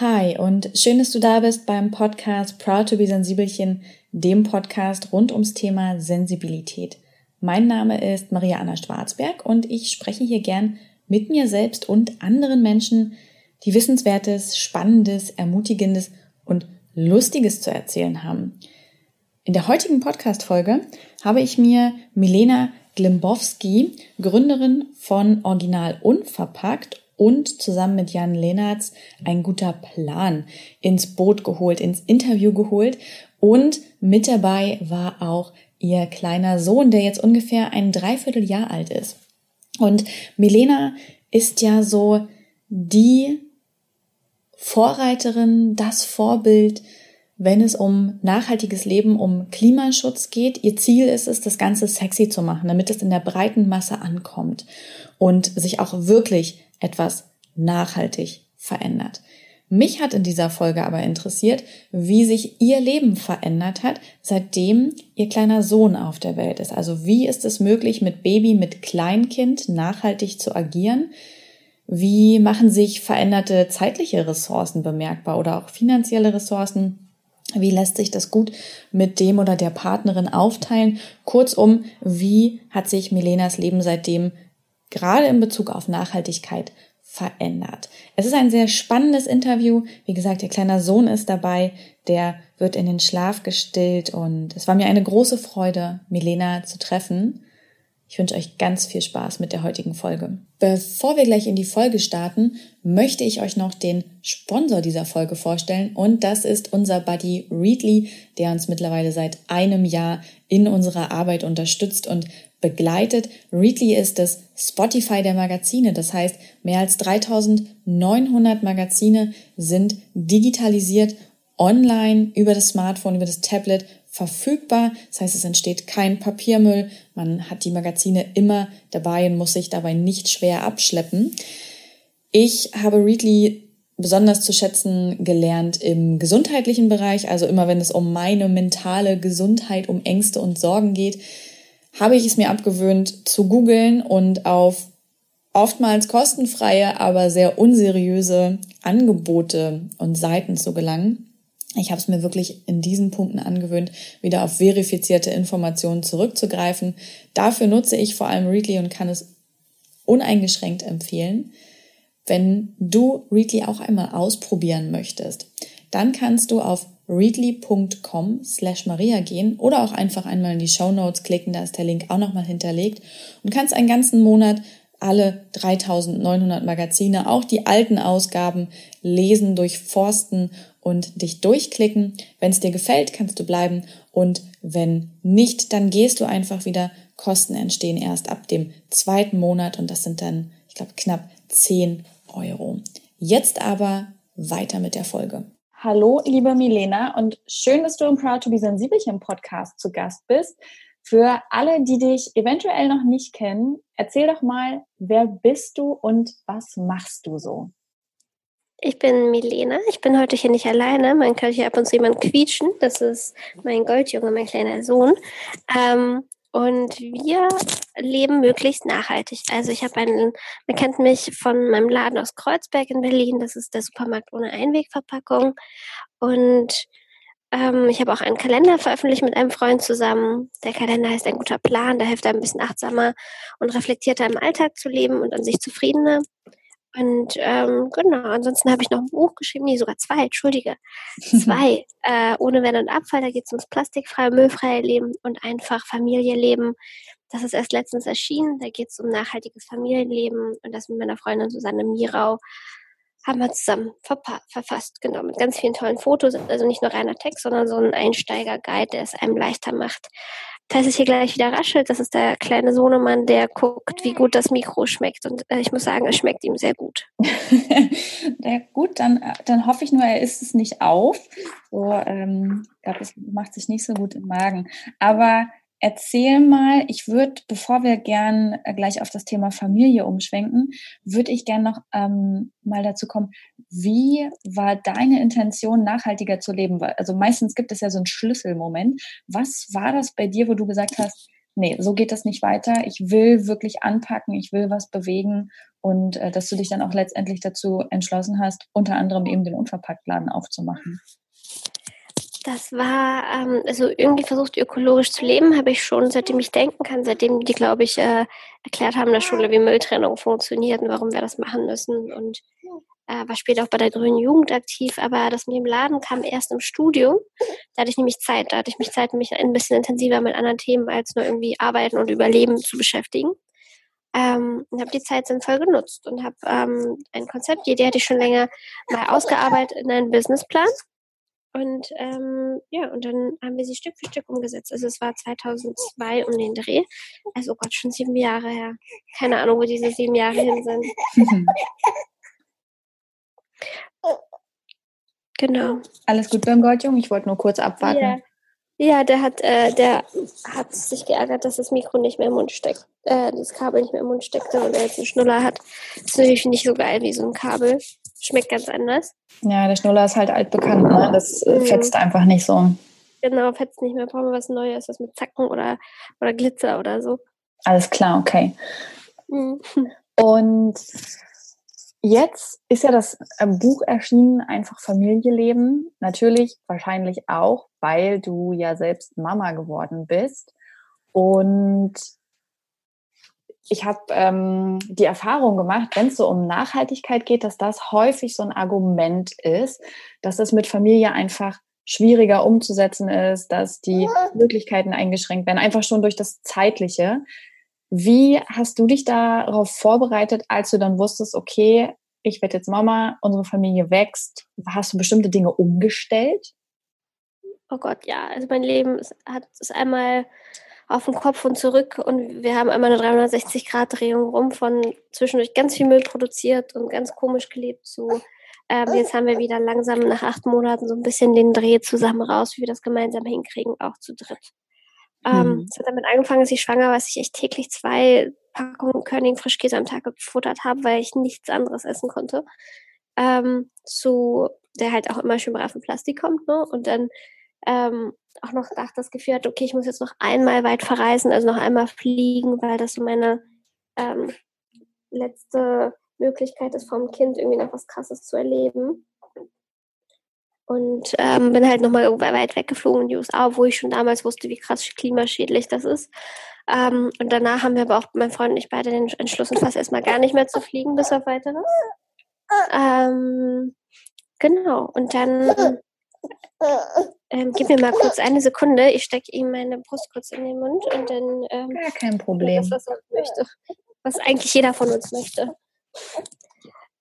Hi und schön, dass du da bist beim Podcast Proud to be Sensibelchen, dem Podcast rund ums Thema Sensibilität. Mein Name ist Maria Anna Schwarzberg und ich spreche hier gern mit mir selbst und anderen Menschen, die Wissenswertes, Spannendes, Ermutigendes und Lustiges zu erzählen haben. In der heutigen Podcast-Folge habe ich mir Milena Glimbowski, Gründerin von Original Unverpackt und zusammen mit Jan Lenartz ein guter Plan ins Boot geholt, ins Interview geholt. Und mit dabei war auch ihr kleiner Sohn, der jetzt ungefähr ein Dreivierteljahr alt ist. Und Milena ist ja so die Vorreiterin, das Vorbild, wenn es um nachhaltiges Leben, um Klimaschutz geht. Ihr Ziel ist es, das Ganze sexy zu machen, damit es in der breiten Masse ankommt und sich auch wirklich etwas nachhaltig verändert. Mich hat in dieser Folge aber interessiert, wie sich ihr Leben verändert hat, seitdem ihr kleiner Sohn auf der Welt ist. Also wie ist es möglich, mit Baby, mit Kleinkind nachhaltig zu agieren? Wie machen sich veränderte zeitliche Ressourcen bemerkbar oder auch finanzielle Ressourcen? Wie lässt sich das gut mit dem oder der Partnerin aufteilen? Kurzum, wie hat sich Milenas Leben seitdem gerade in Bezug auf Nachhaltigkeit verändert. Es ist ein sehr spannendes Interview. Wie gesagt, ihr kleiner Sohn ist dabei, der wird in den Schlaf gestillt und es war mir eine große Freude, Milena zu treffen. Ich wünsche euch ganz viel Spaß mit der heutigen Folge. Bevor wir gleich in die Folge starten, möchte ich euch noch den Sponsor dieser Folge vorstellen und das ist unser Buddy Readly, der uns mittlerweile seit einem Jahr in unserer Arbeit unterstützt und begleitet. Readly ist das Spotify der Magazine. Das heißt, mehr als 3900 Magazine sind digitalisiert online über das Smartphone, über das Tablet verfügbar. Das heißt, es entsteht kein Papiermüll. Man hat die Magazine immer dabei und muss sich dabei nicht schwer abschleppen. Ich habe Readly besonders zu schätzen gelernt im gesundheitlichen Bereich. Also immer wenn es um meine mentale Gesundheit, um Ängste und Sorgen geht, habe ich es mir abgewöhnt zu googeln und auf oftmals kostenfreie, aber sehr unseriöse Angebote und Seiten zu gelangen. Ich habe es mir wirklich in diesen Punkten angewöhnt, wieder auf verifizierte Informationen zurückzugreifen. Dafür nutze ich vor allem Readly und kann es uneingeschränkt empfehlen. Wenn du Readly auch einmal ausprobieren möchtest, dann kannst du auf readly.com slash Maria gehen oder auch einfach einmal in die Show Notes klicken, da ist der Link auch nochmal hinterlegt und kannst einen ganzen Monat alle 3900 Magazine, auch die alten Ausgaben lesen, durchforsten und dich durchklicken. Wenn es dir gefällt, kannst du bleiben und wenn nicht, dann gehst du einfach wieder. Kosten entstehen erst ab dem zweiten Monat und das sind dann, ich glaube, knapp 10 Euro. Jetzt aber weiter mit der Folge. Hallo, liebe Milena, und schön, dass du im Proud to be Sensibelchen Podcast zu Gast bist. Für alle, die dich eventuell noch nicht kennen, erzähl doch mal, wer bist du und was machst du so? Ich bin Milena. Ich bin heute hier nicht alleine. Man kann hier ab und zu jemand quietschen. Das ist mein Goldjunge, mein kleiner Sohn. Ähm, und wir leben möglichst nachhaltig. Also ich habe einen, man kennt mich von meinem Laden aus Kreuzberg in Berlin. Das ist der Supermarkt ohne Einwegverpackung. Und ähm, ich habe auch einen Kalender veröffentlicht mit einem Freund zusammen. Der Kalender heißt ein guter Plan. Da hilft einem ein bisschen achtsamer und reflektierter im Alltag zu leben und an sich zufriedener. Und ähm, genau, ansonsten habe ich noch ein Buch geschrieben, nee, sogar zwei, entschuldige. Zwei. äh, ohne Wenn und Abfall, da geht es ums plastikfreie, müllfreie Leben und einfach Familienleben. Das ist erst letztens erschienen. Da geht es um nachhaltiges Familienleben und das mit meiner Freundin Susanne Mirau haben wir zusammen verfasst, genau, mit ganz vielen tollen Fotos. Also nicht nur reiner Text, sondern so ein Einsteiger-Guide, der es einem leichter macht, falls es hier gleich wieder raschelt, das ist der kleine Sohnemann, der guckt, wie gut das Mikro schmeckt. Und äh, ich muss sagen, es schmeckt ihm sehr gut. ja, gut, dann, dann hoffe ich nur, er isst es nicht auf. So, ähm, ich glaube, es macht sich nicht so gut im Magen. Aber Erzähl mal, ich würde, bevor wir gern äh, gleich auf das Thema Familie umschwenken, würde ich gern noch ähm, mal dazu kommen, wie war deine Intention, nachhaltiger zu leben? Also meistens gibt es ja so einen Schlüsselmoment. Was war das bei dir, wo du gesagt hast, nee, so geht das nicht weiter. Ich will wirklich anpacken, ich will was bewegen und äh, dass du dich dann auch letztendlich dazu entschlossen hast, unter anderem eben den Unverpacktladen aufzumachen. Das war, ähm, also irgendwie versucht, ökologisch zu leben, habe ich schon, seitdem ich denken kann, seitdem die, glaube ich, äh, erklärt haben in der Schule, wie Mülltrennung funktioniert und warum wir das machen müssen. Und äh, war später auch bei der Grünen Jugend aktiv, aber das mit dem Laden kam erst im Studium. Da hatte ich nämlich Zeit, da hatte ich mich Zeit, mich ein bisschen intensiver mit anderen Themen als nur irgendwie Arbeiten und Überleben zu beschäftigen. Ähm, und habe die Zeit sinnvoll genutzt und habe ähm, ein Konzept, die Idee hatte ich schon länger mal ausgearbeitet in einen Businessplan und ähm, ja, und dann haben wir sie Stück für Stück umgesetzt. Also es war 2002 um den Dreh. Also oh Gott, schon sieben Jahre her. Keine Ahnung, wo diese sieben Jahre hin sind. genau. Alles gut beim Goldjung? Ich wollte nur kurz abwarten. Ja. Ja, der hat, äh, der hat sich geärgert, dass das Mikro nicht mehr im Mund steckt, äh, das Kabel nicht mehr im Mund steckte und er jetzt einen Schnuller hat. Das ist natürlich nicht so geil wie so ein Kabel. Schmeckt ganz anders. Ja, der Schnuller ist halt altbekannt, ne? Das äh, mhm. fetzt einfach nicht so. Genau, fetzt nicht mehr. Brauchen wir was Neues, was mit Zacken oder, oder Glitzer oder so. Alles klar, okay. Mhm. Und jetzt ist ja das äh, Buch erschienen, einfach Familienleben. Natürlich, wahrscheinlich auch, weil du ja selbst Mama geworden bist. Und ich habe ähm, die Erfahrung gemacht, wenn es so um Nachhaltigkeit geht, dass das häufig so ein Argument ist, dass es mit Familie einfach schwieriger umzusetzen ist, dass die Möglichkeiten eingeschränkt werden, einfach schon durch das Zeitliche. Wie hast du dich darauf vorbereitet, als du dann wusstest, okay, ich werde jetzt Mama, unsere Familie wächst? Hast du bestimmte Dinge umgestellt? Oh Gott, ja. Also mein Leben ist, hat ist einmal auf dem Kopf und zurück und wir haben einmal eine 360-Grad-Drehung rum von zwischendurch ganz viel Müll produziert und ganz komisch gelebt zu ähm, jetzt haben wir wieder langsam nach acht Monaten so ein bisschen den Dreh zusammen raus, wie wir das gemeinsam hinkriegen, auch zu dritt. Ähm, mhm. Es hat damit angefangen, dass ich schwanger war, dass ich echt täglich zwei Packungen Körning Frischkäse am Tag gefuttert habe, weil ich nichts anderes essen konnte. Ähm, zu, der halt auch immer schön brav in Plastik kommt, ne? Und dann ähm, auch noch das Gefühl hatte, okay, ich muss jetzt noch einmal weit verreisen, also noch einmal fliegen, weil das so meine ähm, letzte Möglichkeit ist, vom Kind irgendwie noch was Krasses zu erleben. Und ähm, bin halt nochmal weit weggeflogen in die USA, wo ich schon damals wusste, wie krass klimaschädlich das ist. Ähm, und danach haben wir aber auch, mein Freund und ich beide den entschlossen, fast erstmal gar nicht mehr zu fliegen, bis auf weiteres. Ähm, genau. Und dann ähm, gib mir mal kurz eine Sekunde. Ich stecke ihm meine Brust kurz in den Mund und dann. Ähm, ja, kein Problem. Das, was er möchte. Was eigentlich jeder von uns möchte.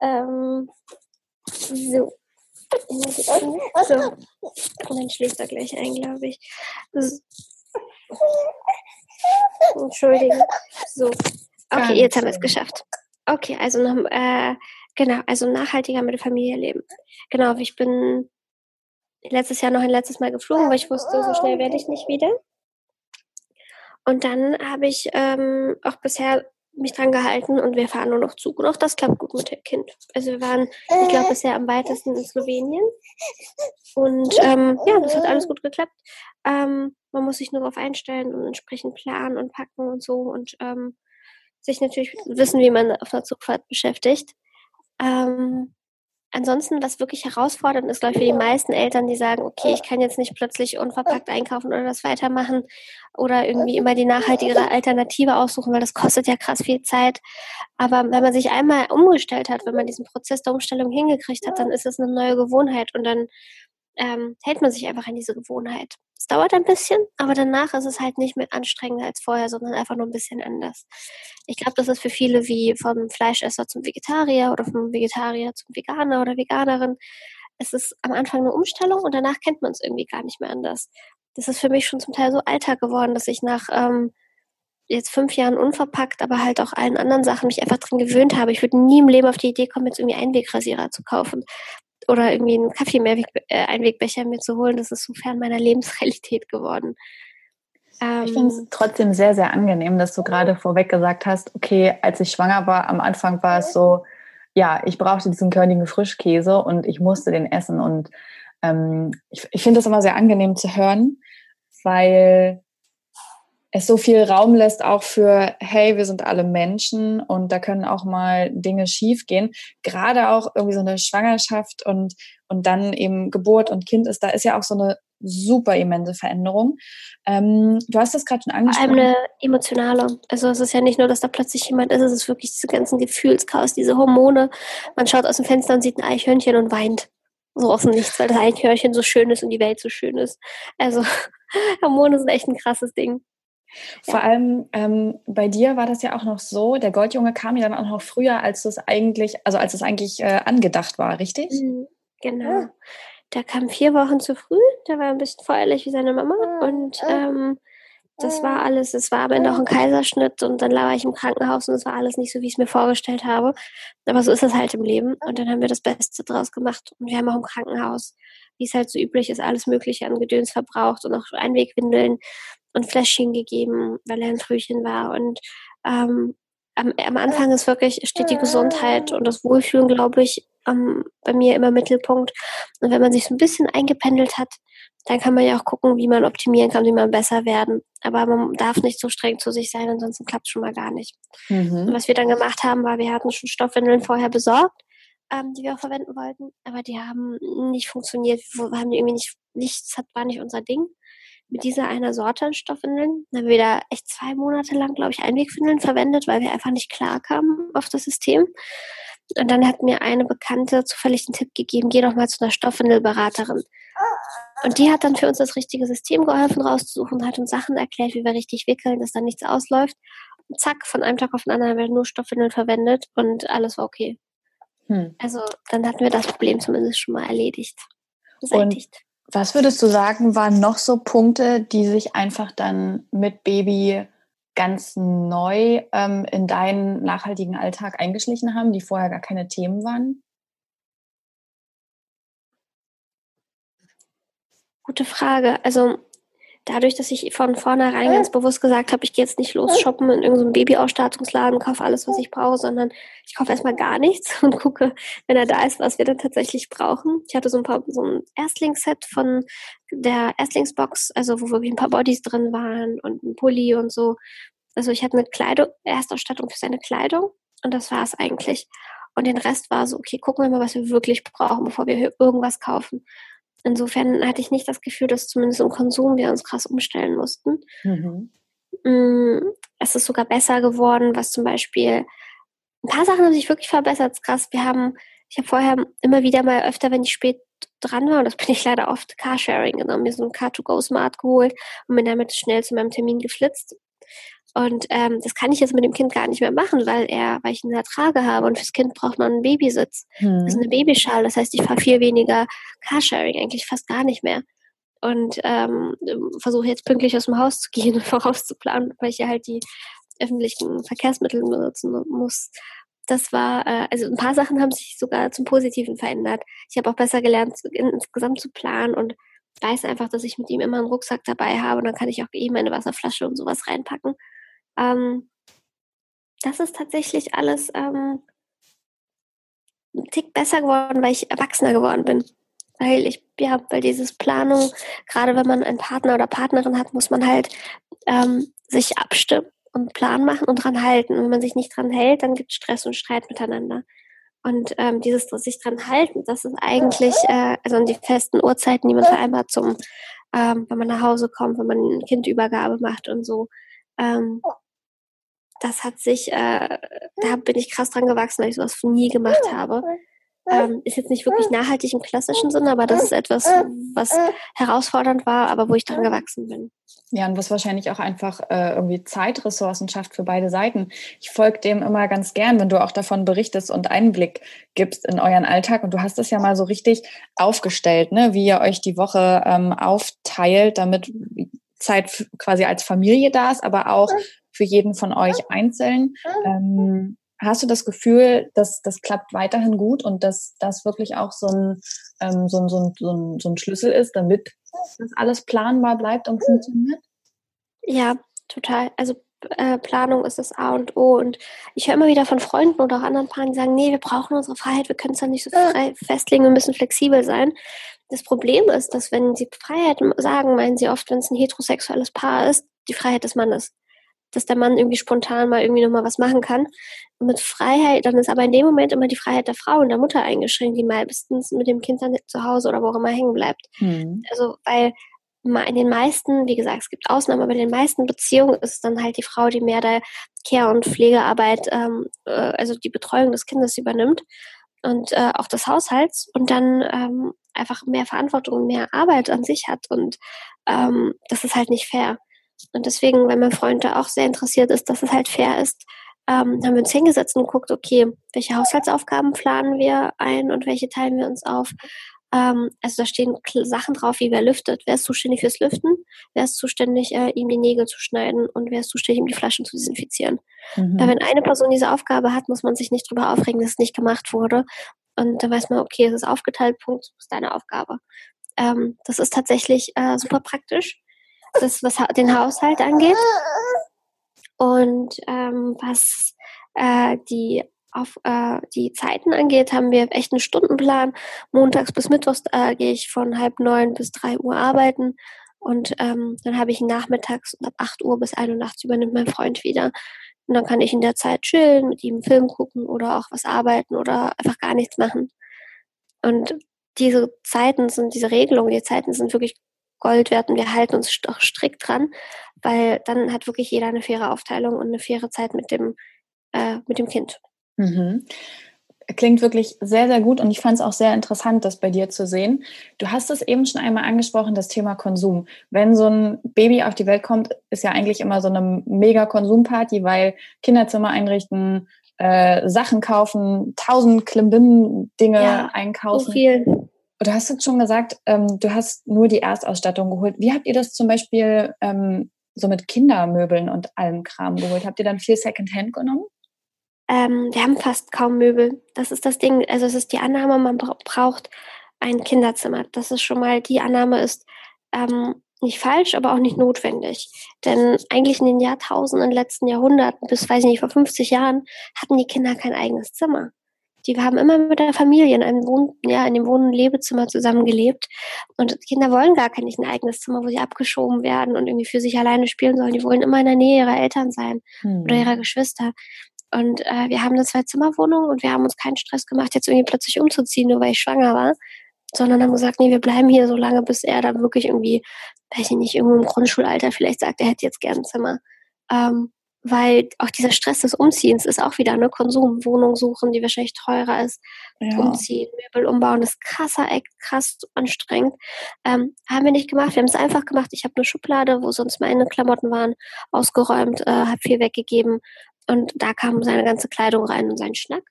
Ähm, so. So. Und dann schläft er gleich ein, glaube ich. So. Entschuldigung. So. Okay, jetzt haben wir es geschafft. Okay, also noch, äh, genau, also nachhaltiger mit der Familie leben. Genau, ich bin letztes Jahr noch ein letztes Mal geflogen, weil ich wusste, so schnell werde ich nicht wieder. Und dann habe ich ähm, auch bisher mich dran gehalten und wir fahren nur noch Zug. Und auch das klappt gut mit dem Kind. Also wir waren, ich glaube, bisher am weitesten in Slowenien. Und ähm, ja, das hat alles gut geklappt. Ähm, man muss sich nur darauf einstellen und entsprechend planen und packen und so und ähm, sich natürlich wissen, wie man auf einer Zugfahrt beschäftigt. Ähm, ansonsten, was wirklich herausfordernd ist, glaube ich, für die meisten Eltern, die sagen, okay, ich kann jetzt nicht plötzlich unverpackt einkaufen oder das weitermachen oder irgendwie immer die nachhaltigere Alternative aussuchen, weil das kostet ja krass viel Zeit. Aber wenn man sich einmal umgestellt hat, wenn man diesen Prozess der Umstellung hingekriegt hat, dann ist es eine neue Gewohnheit und dann ähm, hält man sich einfach an diese Gewohnheit. Es dauert ein bisschen, aber danach ist es halt nicht mehr anstrengender als vorher, sondern einfach nur ein bisschen anders. Ich glaube, das ist für viele wie vom Fleischesser zum Vegetarier oder vom Vegetarier zum Veganer oder Veganerin. Es ist am Anfang eine Umstellung und danach kennt man es irgendwie gar nicht mehr anders. Das ist für mich schon zum Teil so Alltag geworden, dass ich nach ähm, jetzt fünf Jahren unverpackt, aber halt auch allen anderen Sachen mich einfach dran gewöhnt habe. Ich würde nie im Leben auf die Idee kommen, jetzt irgendwie Einwegrasierer zu kaufen oder irgendwie einen Kaffee Mehrweg, äh, Einwegbecher mir zu holen. Das ist so fern meiner Lebensrealität geworden. Ähm, ich finde es trotzdem sehr, sehr angenehm, dass du gerade vorweg gesagt hast, okay, als ich schwanger war, am Anfang war es so, ja, ich brauchte diesen körnigen Frischkäse und ich musste den essen. Und ähm, ich, ich finde das immer sehr angenehm zu hören, weil es so viel Raum lässt auch für, hey, wir sind alle Menschen und da können auch mal Dinge schiefgehen. Gerade auch irgendwie so eine Schwangerschaft und, und dann eben Geburt und Kind ist, da ist ja auch so eine super immense Veränderung. Ähm, du hast das gerade schon angesprochen. Vor allem eine emotionale. Also es ist ja nicht nur, dass da plötzlich jemand ist, es ist wirklich diese ganzen Gefühlschaos, diese Hormone. Man schaut aus dem Fenster und sieht ein Eichhörnchen und weint. So aus dem Nichts, weil das Eichhörnchen so schön ist und die Welt so schön ist. Also Hormone sind echt ein krasses Ding. Vor ja. allem ähm, bei dir war das ja auch noch so, der Goldjunge kam ja dann auch noch früher, als es eigentlich, also als es eigentlich äh, angedacht war, richtig? Mhm, genau. Der kam vier Wochen zu früh, der war ein bisschen feuerlich wie seine Mama und ähm, das war alles, es war Ende auch ein Kaiserschnitt und dann lag ich im Krankenhaus und es war alles nicht so, wie ich es mir vorgestellt habe. Aber so ist es halt im Leben und dann haben wir das Beste draus gemacht und wir haben auch im Krankenhaus, wie es halt so üblich ist, alles Mögliche an Gedöns verbraucht und auch Einwegwindeln und Fläschchen gegeben, weil er ein Frühchen war. Und ähm, am, am Anfang ist wirklich, steht die Gesundheit und das Wohlfühlen, glaube ich, ähm, bei mir immer Mittelpunkt. Und wenn man sich so ein bisschen eingependelt hat, dann kann man ja auch gucken, wie man optimieren kann, wie man besser werden. Aber man darf nicht so streng zu sich sein, ansonsten klappt es schon mal gar nicht. Mhm. Und was wir dann gemacht haben, war, wir hatten schon Stoffwindeln vorher besorgt, ähm, die wir auch verwenden wollten, aber die haben nicht funktioniert. Wir haben die irgendwie nicht, nichts hat, war nicht unser Ding mit dieser einer Sorte an Stoffwindeln. Dann haben wir da echt zwei Monate lang, glaube ich, Einwegwindeln verwendet, weil wir einfach nicht klar kamen auf das System. Und dann hat mir eine Bekannte zufällig den Tipp gegeben, geh doch mal zu einer Stoffwindelberaterin. Und die hat dann für uns das richtige System geholfen rauszusuchen, hat uns Sachen erklärt, wie wir richtig wickeln, dass da nichts ausläuft. Und zack, von einem Tag auf den anderen haben wir nur Stoffwindeln verwendet und alles war okay. Hm. Also dann hatten wir das Problem zumindest schon mal erledigt. Beseitigt. Und was würdest du sagen, waren noch so Punkte, die sich einfach dann mit Baby ganz neu ähm, in deinen nachhaltigen Alltag eingeschlichen haben, die vorher gar keine Themen waren? Gute Frage. Also dadurch, dass ich von vornherein ganz bewusst gesagt habe, ich gehe jetzt nicht los shoppen in irgendeinem Babyausstattungsladen, kaufe alles, was ich brauche, sondern ich kaufe erstmal gar nichts und gucke, wenn er da ist, was wir dann tatsächlich brauchen. Ich hatte so ein paar, so ein Erstlingsset von der Erstlingsbox, also wo wirklich ein paar Bodies drin waren und ein Pulli und so. Also ich hatte eine Kleidung, Erstausstattung für seine Kleidung und das war es eigentlich. Und den Rest war so, okay, gucken wir mal, was wir wirklich brauchen, bevor wir irgendwas kaufen. Insofern hatte ich nicht das Gefühl, dass zumindest im Konsum wir uns krass umstellen mussten. Mhm. Mm, es ist sogar besser geworden, was zum Beispiel ein paar Sachen haben sich wirklich verbessert. Krass, wir haben, ich habe vorher immer wieder mal öfter, wenn ich spät dran war, und das bin ich leider oft, Carsharing genommen, mir so ein Car2Go Smart geholt und bin damit schnell zu meinem Termin geflitzt. Und ähm, das kann ich jetzt mit dem Kind gar nicht mehr machen, weil er, weil ich ihn ertrage habe und fürs Kind braucht man einen Babysitz. Hm. Das ist eine Babyschale, das heißt, ich fahre viel weniger Carsharing, eigentlich fast gar nicht mehr. Und ähm, versuche jetzt pünktlich aus dem Haus zu gehen und vorauszuplanen, weil ich ja halt die öffentlichen Verkehrsmittel benutzen muss. Das war, äh, also ein paar Sachen haben sich sogar zum Positiven verändert. Ich habe auch besser gelernt, insgesamt zu planen und weiß einfach, dass ich mit ihm immer einen Rucksack dabei habe und dann kann ich auch eben meine Wasserflasche und sowas reinpacken. Ähm, das ist tatsächlich alles ähm, ein Tick besser geworden, weil ich erwachsener geworden bin. Weil ich, ja, weil dieses Planung, gerade wenn man einen Partner oder Partnerin hat, muss man halt ähm, sich abstimmen und Plan machen und dran halten. Und wenn man sich nicht dran hält, dann gibt es Stress und Streit miteinander. Und ähm, dieses sich dran halten, das ist eigentlich, äh, also die festen Uhrzeiten, die man vereinbart zum, ähm, wenn man nach Hause kommt, wenn man eine Kindübergabe macht und so. Ähm, das hat sich, äh, da bin ich krass dran gewachsen, weil ich sowas nie gemacht habe. Ähm, ist jetzt nicht wirklich nachhaltig im klassischen Sinne, aber das ist etwas, was herausfordernd war, aber wo ich dran gewachsen bin. Ja, und was wahrscheinlich auch einfach äh, irgendwie Zeitressourcen schafft für beide Seiten. Ich folge dem immer ganz gern, wenn du auch davon berichtest und Einblick gibst in euren Alltag. Und du hast es ja mal so richtig aufgestellt, ne? wie ihr euch die Woche ähm, aufteilt, damit Zeit quasi als Familie da ist, aber auch für jeden von euch einzeln. Ähm, hast du das Gefühl, dass das klappt weiterhin gut und dass das wirklich auch so ein, ähm, so, ein, so, ein, so, ein, so ein Schlüssel ist, damit das alles planbar bleibt und funktioniert? Ja, total. Also äh, Planung ist das A und O. Und ich höre immer wieder von Freunden oder auch anderen Paaren, die sagen, nee, wir brauchen unsere Freiheit, wir können es ja nicht so frei festlegen, wir müssen flexibel sein. Das Problem ist, dass wenn sie Freiheit sagen, meinen sie oft, wenn es ein heterosexuelles Paar ist, die Freiheit des Mannes. Dass der Mann irgendwie spontan mal irgendwie nochmal was machen kann. Und mit Freiheit, dann ist aber in dem Moment immer die Freiheit der Frau und der Mutter eingeschränkt, die meistens mit dem Kind dann zu Hause oder wo auch immer hängen bleibt. Mhm. Also, weil in den meisten, wie gesagt, es gibt Ausnahmen, aber in den meisten Beziehungen ist es dann halt die Frau, die mehr der Care- und Pflegearbeit, ähm, äh, also die Betreuung des Kindes übernimmt und äh, auch des Haushalts und dann ähm, einfach mehr Verantwortung und mehr Arbeit an sich hat und ähm, das ist halt nicht fair. Und deswegen, wenn mein Freund da auch sehr interessiert ist, dass es halt fair ist, ähm, haben wir uns hingesetzt und geguckt, okay, welche Haushaltsaufgaben planen wir ein und welche teilen wir uns auf ähm, also da stehen Sachen drauf, wie wer lüftet. Wer ist zuständig fürs Lüften? Wer ist zuständig, äh, ihm die Nägel zu schneiden? Und wer ist zuständig, ihm die Flaschen zu desinfizieren? Mhm. Äh, wenn eine Person diese Aufgabe hat, muss man sich nicht darüber aufregen, dass es nicht gemacht wurde. Und dann weiß man, okay, es ist aufgeteilt, Punkt, das ist deine Aufgabe. Ähm, das ist tatsächlich äh, super praktisch, das, was den Haushalt angeht. Und ähm, was äh, die auf äh, die Zeiten angeht, haben wir echt einen Stundenplan. Montags bis Mittwochs äh, gehe ich von halb neun bis drei Uhr arbeiten. Und ähm, dann habe ich nachmittags ab 8 Uhr bis 1 Uhr nachts übernimmt mein Freund wieder. Und dann kann ich in der Zeit chillen, mit ihm einen Film gucken oder auch was arbeiten oder einfach gar nichts machen. Und diese Zeiten sind, diese Regelungen, die Zeiten sind wirklich Gold wert und wir halten uns doch strikt dran, weil dann hat wirklich jeder eine faire Aufteilung und eine faire Zeit mit dem, äh, mit dem Kind. Mhm. Klingt wirklich sehr, sehr gut und ich fand es auch sehr interessant, das bei dir zu sehen. Du hast es eben schon einmal angesprochen, das Thema Konsum. Wenn so ein Baby auf die Welt kommt, ist ja eigentlich immer so eine mega Konsumparty, weil Kinderzimmer einrichten, äh, Sachen kaufen, tausend Klimbim-Dinge ja, einkaufen. So viel. Du hast jetzt schon gesagt, ähm, du hast nur die Erstausstattung geholt. Wie habt ihr das zum Beispiel ähm, so mit Kindermöbeln und allem Kram geholt? Habt ihr dann viel Secondhand genommen? Ähm, wir haben fast kaum Möbel. Das ist das Ding. Also es ist die Annahme, man braucht ein Kinderzimmer. Das ist schon mal, die Annahme ist ähm, nicht falsch, aber auch nicht notwendig. Denn eigentlich in den Jahrtausenden, letzten Jahrhunderten, bis, weiß ich nicht, vor 50 Jahren, hatten die Kinder kein eigenes Zimmer. Die haben immer mit der Familie in einem Wohn ja, in dem Wohn- und Lebezimmer zusammengelebt. Und Kinder wollen gar kein nicht ein eigenes Zimmer, wo sie abgeschoben werden und irgendwie für sich alleine spielen sollen. Die wollen immer in der Nähe ihrer Eltern sein hm. oder ihrer Geschwister. Und äh, wir haben eine Zwei-Zimmer-Wohnung und wir haben uns keinen Stress gemacht, jetzt irgendwie plötzlich umzuziehen, nur weil ich schwanger war. Sondern haben gesagt, nee, wir bleiben hier so lange, bis er dann wirklich irgendwie, weiß ich nicht, irgendwo im Grundschulalter vielleicht sagt, er hätte jetzt gern ein Zimmer. Ähm, weil auch dieser Stress des Umziehens ist auch wieder eine Konsum, Wohnung suchen, die wahrscheinlich teurer ist, ja. umziehen, Möbel umbauen, das ist krasser, krass anstrengend. Ähm, haben wir nicht gemacht, wir haben es einfach gemacht. Ich habe eine Schublade, wo sonst meine Klamotten waren, ausgeräumt, äh, habe viel weggegeben und da kam seine ganze Kleidung rein und sein Schnack.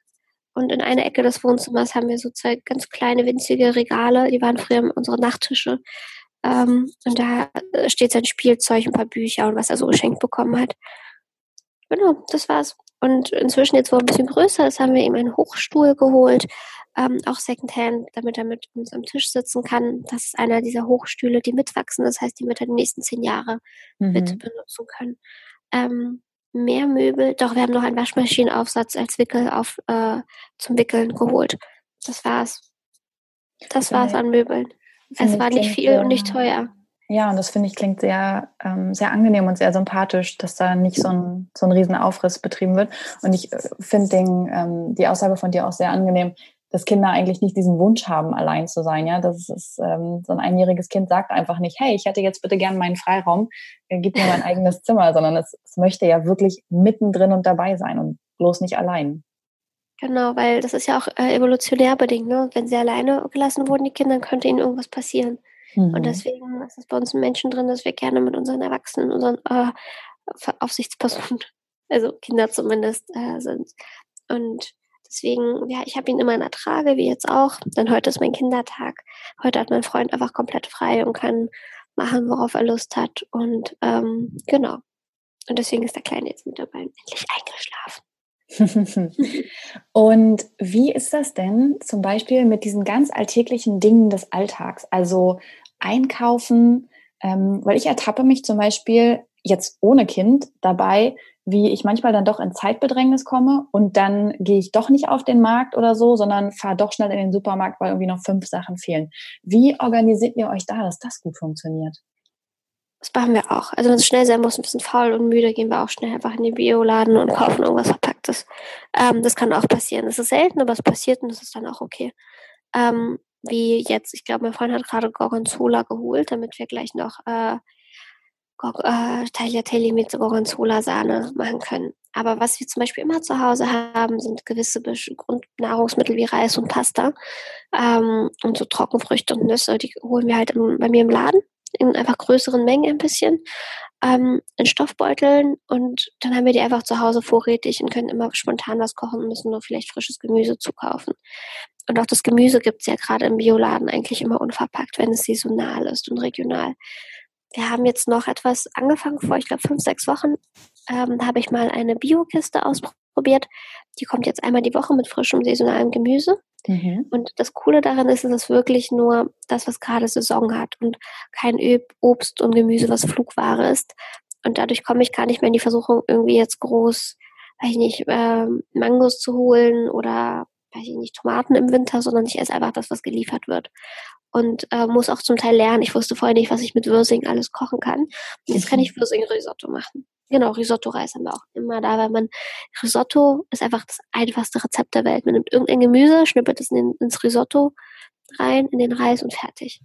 Und in einer Ecke des Wohnzimmers haben wir so zwei ganz kleine, winzige Regale. Die waren früher unsere Nachttische. Ähm, und da steht sein Spielzeug, ein paar Bücher und was er so geschenkt bekommen hat. Genau, das war's. Und inzwischen jetzt, wo er ein bisschen größer ist, haben wir ihm einen Hochstuhl geholt, ähm, auch Secondhand, damit er mit uns am Tisch sitzen kann. Das ist einer dieser Hochstühle, die mitwachsen. Das heißt, die wird er die nächsten zehn Jahre mhm. mit benutzen können. Ähm, mehr Möbel. Doch, wir haben noch einen Waschmaschinenaufsatz als Wickel auf, äh, zum Wickeln geholt. Das war's. Das war's an Möbeln. Es war nicht viel und nicht teuer. Ja, und das finde ich klingt sehr, ähm, sehr angenehm und sehr sympathisch, dass da nicht so ein, so ein riesen Aufriss betrieben wird. Und ich äh, finde ähm, die Aussage von dir auch sehr angenehm, dass Kinder eigentlich nicht diesen Wunsch haben, allein zu sein. Ja, das ist ähm, so ein einjähriges Kind sagt einfach nicht, hey, ich hätte jetzt bitte gern meinen Freiraum, äh, gib mir mein eigenes Zimmer, sondern es, es möchte ja wirklich mittendrin und dabei sein und bloß nicht allein. Genau, weil das ist ja auch äh, evolutionär bedingt. Ne? Wenn sie alleine gelassen wurden, die Kinder, könnte ihnen irgendwas passieren. Mhm. Und deswegen ist es bei uns Menschen drin, dass wir gerne mit unseren Erwachsenen, unseren äh, Aufsichtspersonen, also Kinder zumindest, äh, sind. Und Deswegen, ja, ich habe ihn immer in der Trage, wie jetzt auch. Denn heute ist mein Kindertag. Heute hat mein Freund einfach komplett frei und kann machen, worauf er Lust hat. Und ähm, genau. Und deswegen ist der Kleine jetzt mit dabei endlich eingeschlafen. und wie ist das denn zum Beispiel mit diesen ganz alltäglichen Dingen des Alltags? Also einkaufen, ähm, weil ich ertappe mich zum Beispiel jetzt ohne Kind dabei, wie ich manchmal dann doch in Zeitbedrängnis komme und dann gehe ich doch nicht auf den Markt oder so, sondern fahre doch schnell in den Supermarkt, weil irgendwie noch fünf Sachen fehlen. Wie organisiert ihr euch da, dass das gut funktioniert? Das machen wir auch. Also wenn es schnell sein muss, ein bisschen faul und müde, gehen wir auch schnell einfach in den Bioladen und kaufen irgendwas Verpacktes. Ähm, das kann auch passieren. Es ist selten, aber es passiert und das ist dann auch okay. Ähm, wie jetzt, ich glaube, mein Freund hat gerade Gorgonzola geholt, damit wir gleich noch äh, äh, Tagliatelle mit Gorgonzola-Sahne machen können. Aber was wir zum Beispiel immer zu Hause haben, sind gewisse Grundnahrungsmittel wie Reis und Pasta ähm, und so Trockenfrüchte und Nüsse. Die holen wir halt im, bei mir im Laden in einfach größeren Mengen ein bisschen, ähm, in Stoffbeuteln und dann haben wir die einfach zu Hause vorrätig und können immer spontan was kochen und müssen nur vielleicht frisches Gemüse zukaufen. Und auch das Gemüse gibt's ja gerade im Bioladen eigentlich immer unverpackt, wenn es saisonal ist und regional. Wir haben jetzt noch etwas angefangen vor, ich glaube, fünf, sechs Wochen. Ähm, da habe ich mal eine Biokiste ausprobiert. Die kommt jetzt einmal die Woche mit frischem saisonalem Gemüse. Mhm. Und das Coole daran ist, dass es wirklich nur das, was gerade Saison hat und kein Obst und Gemüse, was Flugware ist. Und dadurch komme ich gar nicht mehr in die Versuchung, irgendwie jetzt groß, weiß ich nicht, äh, Mangos zu holen oder weiß ich nicht, Tomaten im Winter, sondern ich esse einfach das, was geliefert wird. Und äh, muss auch zum Teil lernen. Ich wusste vorher nicht, was ich mit Würsing alles kochen kann. Und jetzt kann ich Würsing-Risotto machen. Genau, Risotto-Reis haben wir auch immer da, weil man Risotto ist einfach das einfachste Rezept der Welt. Man nimmt irgendein Gemüse, schnippelt es in, ins Risotto rein, in den Reis und fertig.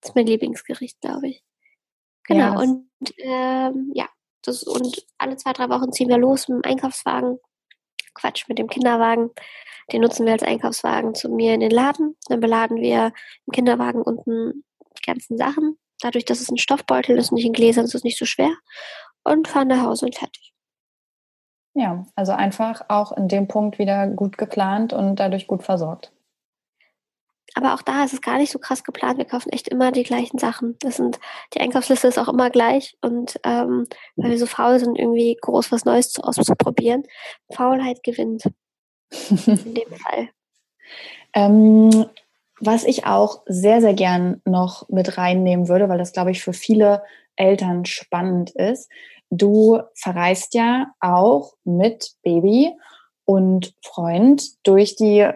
Das ist mein Lieblingsgericht, glaube ich. Genau, ja, und ähm, ja, das, und alle zwei, drei Wochen ziehen wir los mit dem Einkaufswagen. Quatsch, mit dem Kinderwagen. Den nutzen wir als Einkaufswagen zu mir in den Laden. Dann beladen wir im Kinderwagen unten die ganzen Sachen. Dadurch, dass es ein Stoffbeutel ist und nicht in Gläsern, ist es nicht so schwer und fahren nach Hause und fertig. Ja, also einfach auch in dem Punkt wieder gut geplant und dadurch gut versorgt. Aber auch da ist es gar nicht so krass geplant. Wir kaufen echt immer die gleichen Sachen. Das sind, die Einkaufsliste ist auch immer gleich. Und ähm, weil wir so faul sind, irgendwie groß was Neues zu, auszuprobieren, Faulheit gewinnt. In dem Fall. Ähm, was ich auch sehr, sehr gern noch mit reinnehmen würde, weil das, glaube ich, für viele Eltern spannend ist, Du verreist ja auch mit Baby und Freund durch die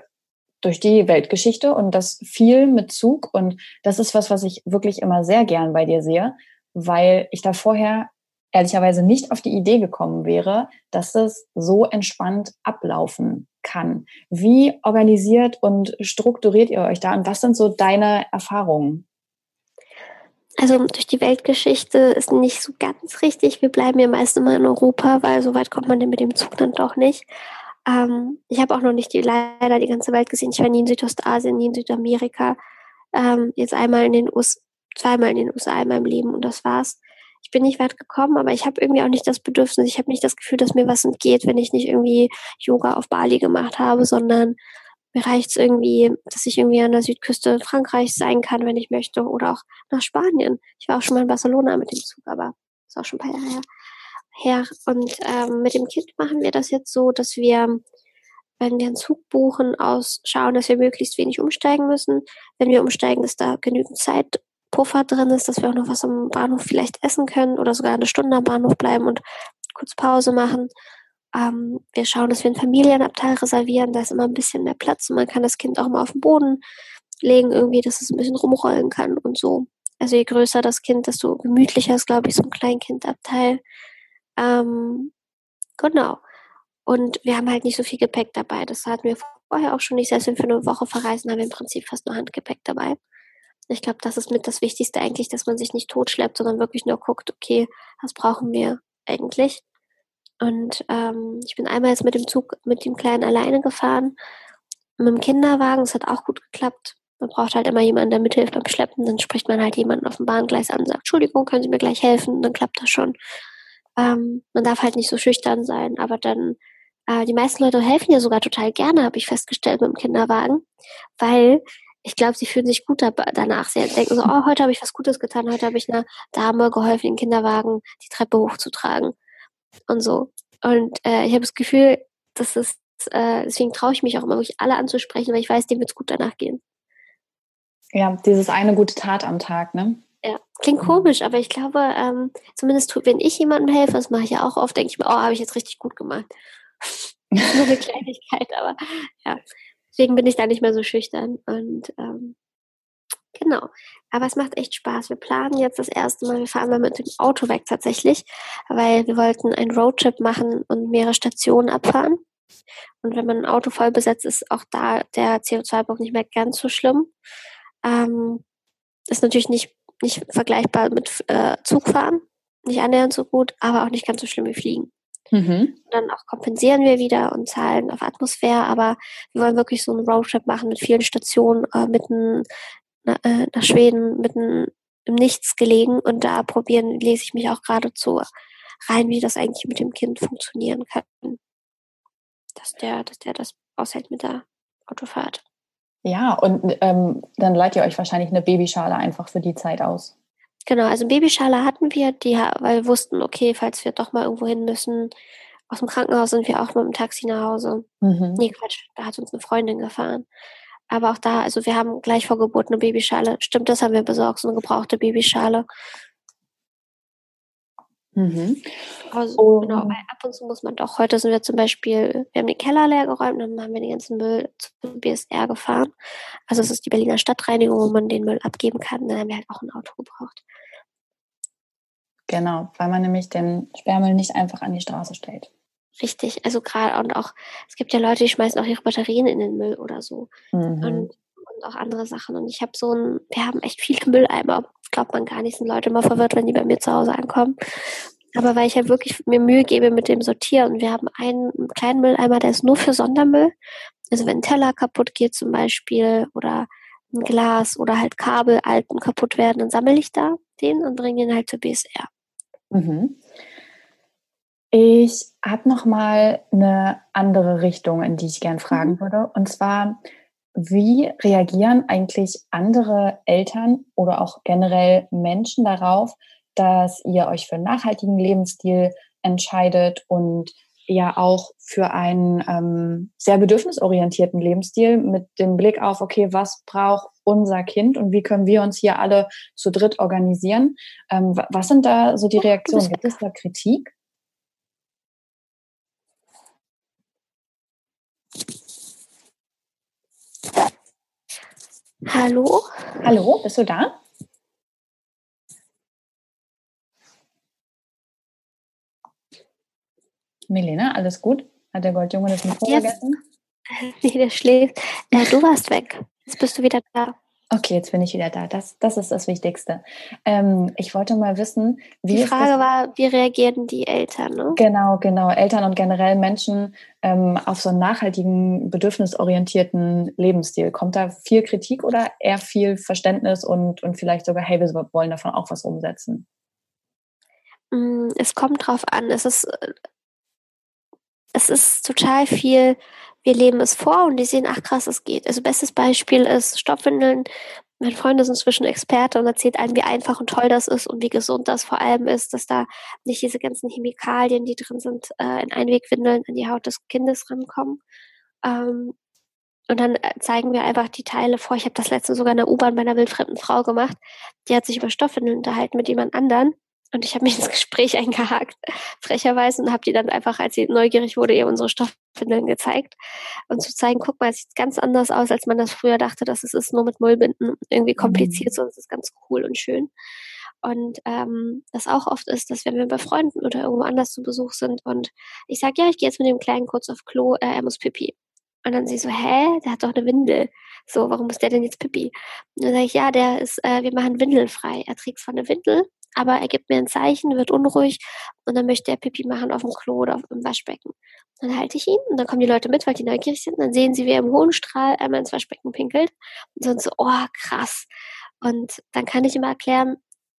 durch die Weltgeschichte und das viel mit Zug und das ist was, was ich wirklich immer sehr gern bei dir sehe, weil ich da vorher ehrlicherweise nicht auf die Idee gekommen wäre, dass es so entspannt ablaufen kann. Wie organisiert und strukturiert ihr euch da und was sind so deine Erfahrungen? Also durch die Weltgeschichte ist nicht so ganz richtig. Wir bleiben ja meist immer in Europa, weil so weit kommt man denn mit dem Zug dann doch nicht. Ähm, ich habe auch noch nicht die, leider die ganze Welt gesehen. Ich war nie in Südostasien, nie in Südamerika. Ähm, jetzt einmal in den USA, zweimal in den USA in meinem Leben und das war's. Ich bin nicht weit gekommen, aber ich habe irgendwie auch nicht das Bedürfnis. Ich habe nicht das Gefühl, dass mir was entgeht, wenn ich nicht irgendwie Yoga auf Bali gemacht habe, sondern mir reicht es irgendwie, dass ich irgendwie an der Südküste Frankreichs sein kann, wenn ich möchte, oder auch nach Spanien. Ich war auch schon mal in Barcelona mit dem Zug, aber ist auch schon ein paar Jahre her. Und ähm, mit dem Kind machen wir das jetzt so, dass wir, wenn wir einen Zug buchen, ausschauen, dass wir möglichst wenig umsteigen müssen. Wenn wir umsteigen, dass da genügend Zeitpuffer drin ist, dass wir auch noch was am Bahnhof vielleicht essen können oder sogar eine Stunde am Bahnhof bleiben und kurz Pause machen. Ähm, wir schauen, dass wir einen Familienabteil reservieren. Da ist immer ein bisschen mehr Platz und man kann das Kind auch mal auf den Boden legen, irgendwie, dass es ein bisschen rumrollen kann und so. Also je größer das Kind, desto gemütlicher ist, glaube ich, so ein Kleinkindabteil. Ähm, genau. Und wir haben halt nicht so viel Gepäck dabei. Das hatten wir vorher auch schon nicht. Selbst wenn wir für eine Woche verreisen, haben wir im Prinzip fast nur Handgepäck dabei. Ich glaube, das ist mit das Wichtigste eigentlich, dass man sich nicht totschleppt, sondern wirklich nur guckt, okay, was brauchen wir eigentlich? Und ähm, ich bin einmal jetzt mit dem Zug mit dem Kleinen alleine gefahren. Mit dem Kinderwagen, das hat auch gut geklappt. Man braucht halt immer jemanden, der mithilft beim Schleppen. Dann spricht man halt jemanden auf dem Bahngleis an und sagt, Entschuldigung, können Sie mir gleich helfen? dann klappt das schon. Ähm, man darf halt nicht so schüchtern sein, aber dann, äh, die meisten Leute helfen ja sogar total gerne, habe ich festgestellt mit dem Kinderwagen, weil ich glaube, sie fühlen sich gut danach. Sie denken so, oh, heute habe ich was Gutes getan, heute habe ich einer Dame geholfen, den Kinderwagen die Treppe hochzutragen und so. Und äh, ich habe das Gefühl, dass es, äh, deswegen traue ich mich auch immer wirklich alle anzusprechen, weil ich weiß, dem wird es gut danach gehen. Ja, dieses eine gute Tat am Tag, ne? Ja, klingt komisch, aber ich glaube, ähm, zumindest wenn ich jemandem helfe, das mache ich ja auch oft, denke ich mir, oh, habe ich jetzt richtig gut gemacht. Nur eine Kleinigkeit, aber ja. Deswegen bin ich da nicht mehr so schüchtern. Und ähm, Genau. Aber es macht echt Spaß. Wir planen jetzt das erste Mal, wir fahren mal mit dem Auto weg tatsächlich, weil wir wollten einen Roadtrip machen und mehrere Stationen abfahren. Und wenn man ein Auto voll besetzt, ist auch da der CO2-Bruch nicht mehr ganz so schlimm. Ähm, ist natürlich nicht, nicht vergleichbar mit äh, Zugfahren, nicht annähernd so gut, aber auch nicht ganz so schlimm wie Fliegen. Mhm. Dann auch kompensieren wir wieder und zahlen auf Atmosphäre, aber wir wollen wirklich so einen Roadtrip machen mit vielen Stationen, äh, mitten äh, nach Schweden, mitten im Nichts gelegen und da probieren, lese ich mich auch geradezu rein, wie das eigentlich mit dem Kind funktionieren kann. Dass der, dass der das aushält mit der Autofahrt. Ja, und ähm, dann leiht ihr euch wahrscheinlich eine Babyschale einfach für die Zeit aus. Genau, also Babyschale hatten wir, die, weil wir wussten, okay, falls wir doch mal irgendwo hin müssen, aus dem Krankenhaus sind wir auch mit dem Taxi nach Hause. Mhm. Nee, Quatsch, da hat uns eine Freundin gefahren. Aber auch da, also wir haben gleich vor Geburt eine Babyschale. Stimmt, das haben wir besorgt, so eine gebrauchte Babyschale. Mhm. Also, oh. genau, weil ab und zu muss man doch. Heute sind wir zum Beispiel, wir haben den Keller leer geräumt, dann haben wir den ganzen Müll zum BSR gefahren. Also es ist die Berliner Stadtreinigung, wo man den Müll abgeben kann. Dann haben wir halt auch ein Auto gebraucht. Genau, weil man nämlich den Sperrmüll nicht einfach an die Straße stellt. Richtig, also gerade und auch, es gibt ja Leute, die schmeißen auch ihre Batterien in den Müll oder so. Mhm. Und, und auch andere Sachen. Und ich habe so ein, wir haben echt viele Mülleimer. Glaubt man gar nicht, sind Leute immer verwirrt, wenn die bei mir zu Hause ankommen. Aber weil ich ja wirklich mir Mühe gebe mit dem Sortieren. Wir haben einen kleinen Mülleimer, der ist nur für Sondermüll. Also wenn ein Teller kaputt geht zum Beispiel oder ein Glas oder halt Kabel alten kaputt werden, dann sammle ich da den und bringe ihn halt zur BSR. Mhm. Ich habe noch mal eine andere Richtung, in die ich gern fragen mhm. würde. Und zwar, wie reagieren eigentlich andere Eltern oder auch generell Menschen darauf, dass ihr euch für einen nachhaltigen Lebensstil entscheidet und ja auch für einen ähm, sehr bedürfnisorientierten Lebensstil mit dem Blick auf, okay, was braucht unser Kind und wie können wir uns hier alle zu dritt organisieren? Ähm, was sind da so die Reaktionen? Gibt es da Kritik? Hallo? Hallo, bist du da? Milena, alles gut? Hat der Goldjunge das Mikro yes. vergessen? Nee, der schläft. Äh, du warst weg. Jetzt bist du wieder da. Okay, jetzt bin ich wieder da. Das, das ist das Wichtigste. Ähm, ich wollte mal wissen, wie. Die Frage war, wie reagieren die Eltern? Ne? Genau, genau. Eltern und generell Menschen ähm, auf so einen nachhaltigen, bedürfnisorientierten Lebensstil. Kommt da viel Kritik oder eher viel Verständnis und, und vielleicht sogar, hey, wir wollen davon auch was umsetzen? Mm, es kommt drauf an. Es ist es ist total viel, wir leben es vor und die sehen, ach krass, es geht. Also bestes Beispiel ist Stoffwindeln. Mein Freund ist inzwischen Experte und erzählt einem, wie einfach und toll das ist und wie gesund das vor allem ist, dass da nicht diese ganzen Chemikalien, die drin sind, äh, in Einwegwindeln an die Haut des Kindes rankommen. Ähm, und dann äh, zeigen wir einfach die Teile vor. Ich habe das letzte sogar in der U-Bahn bei einer wildfremden Frau gemacht. Die hat sich über Stoffwindeln unterhalten mit jemand anderen. Und ich habe mich ins Gespräch eingehakt, frecherweise, und habe die dann einfach, als sie neugierig wurde, ihr unsere Stoffwindeln gezeigt. Und zu zeigen, guck mal, es sieht ganz anders aus, als man das früher dachte, dass es ist nur mit Mullbinden irgendwie kompliziert, mhm. sondern es ist ganz cool und schön. Und ähm, das auch oft ist, dass wenn wir bei Freunden oder irgendwo anders zu Besuch sind und ich sage, ja, ich gehe jetzt mit dem Kleinen kurz auf Klo, äh, er muss pipi. Und dann sie so, hä, der hat doch eine Windel. So, warum muss der denn jetzt pipi? Und dann sage ich, ja, der ist, äh, wir machen windelfrei. Er trägt zwar eine Windel, aber er gibt mir ein Zeichen, wird unruhig und dann möchte er Pipi machen auf dem Klo oder auf dem Waschbecken. Dann halte ich ihn und dann kommen die Leute mit, weil die neugierig sind. Dann sehen sie, wie er im hohen Strahl einmal ins Waschbecken pinkelt und sind so, oh, krass. Und dann kann ich immer erklären,